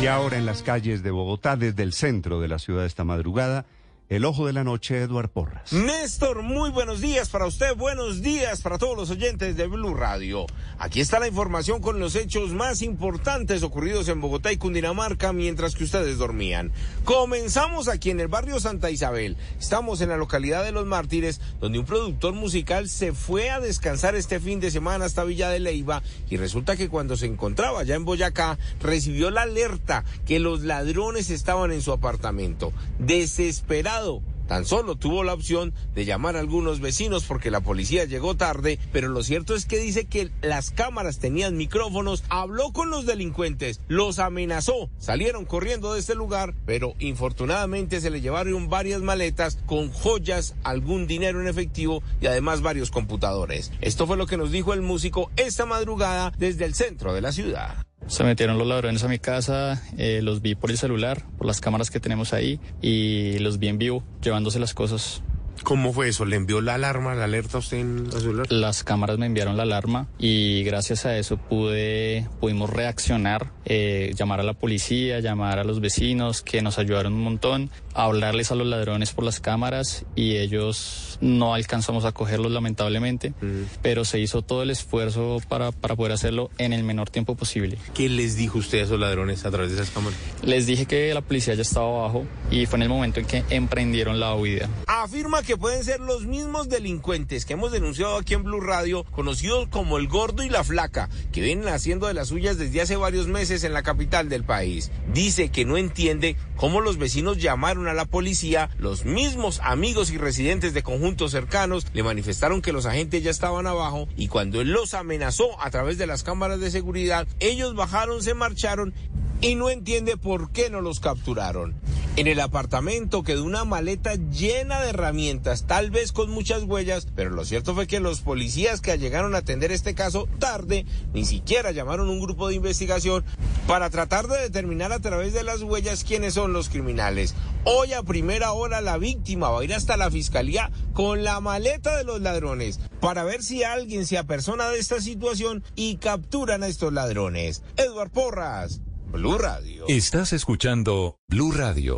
Y ahora en las calles de Bogotá, desde el centro de la ciudad esta madrugada, el ojo de la noche, Eduard Porras. Néstor, muy buenos días para usted, buenos días para todos los oyentes de Blue Radio. Aquí está la información con los hechos más importantes ocurridos en Bogotá y Cundinamarca mientras que ustedes dormían. Comenzamos aquí en el barrio Santa Isabel. Estamos en la localidad de Los Mártires, donde un productor musical se fue a descansar este fin de semana hasta Villa de Leiva y resulta que cuando se encontraba ya en Boyacá recibió la alerta que los ladrones estaban en su apartamento. Desesperado Tan solo tuvo la opción de llamar a algunos vecinos porque la policía llegó tarde, pero lo cierto es que dice que las cámaras tenían micrófonos, habló con los delincuentes, los amenazó, salieron corriendo de este lugar, pero infortunadamente se le llevaron varias maletas con joyas, algún dinero en efectivo y además varios computadores. Esto fue lo que nos dijo el músico esta madrugada desde el centro de la ciudad. Se metieron los ladrones a mi casa, eh, los vi por el celular, por las cámaras que tenemos ahí y los vi en vivo llevándose las cosas. ¿Cómo fue eso? ¿Le envió la alarma, la alerta a usted en el celular? Las cámaras me enviaron la alarma y gracias a eso pude, pudimos reaccionar, eh, llamar a la policía, llamar a los vecinos que nos ayudaron un montón, hablarles a los ladrones por las cámaras y ellos no alcanzamos a cogerlos lamentablemente, pero se hizo todo el esfuerzo para, para poder hacerlo en el menor tiempo posible. ¿Qué les dijo usted a esos ladrones a través de esas cámaras? Les dije que la policía ya estaba abajo y fue en el momento en que emprendieron la huida. Afirma que pueden ser los mismos delincuentes que hemos denunciado aquí en Blue Radio, conocidos como el gordo y la flaca, que vienen haciendo de las suyas desde hace varios meses en la capital del país. Dice que no entiende cómo los vecinos llamaron a la policía, los mismos amigos y residentes de conjuntos cercanos le manifestaron que los agentes ya estaban abajo y cuando él los amenazó a través de las cámaras de seguridad, ellos bajaron, se marcharon y no entiende por qué no los capturaron. En el apartamento quedó una maleta llena de herramientas, tal vez con muchas huellas, pero lo cierto fue que los policías que llegaron a atender este caso tarde, ni siquiera llamaron un grupo de investigación para tratar de determinar a través de las huellas quiénes son los criminales. Hoy a primera hora la víctima va a ir hasta la fiscalía con la maleta de los ladrones para ver si alguien se apersona de esta situación y capturan a estos ladrones. Eduard Porras. Blue Radio. Estás escuchando Blue Radio.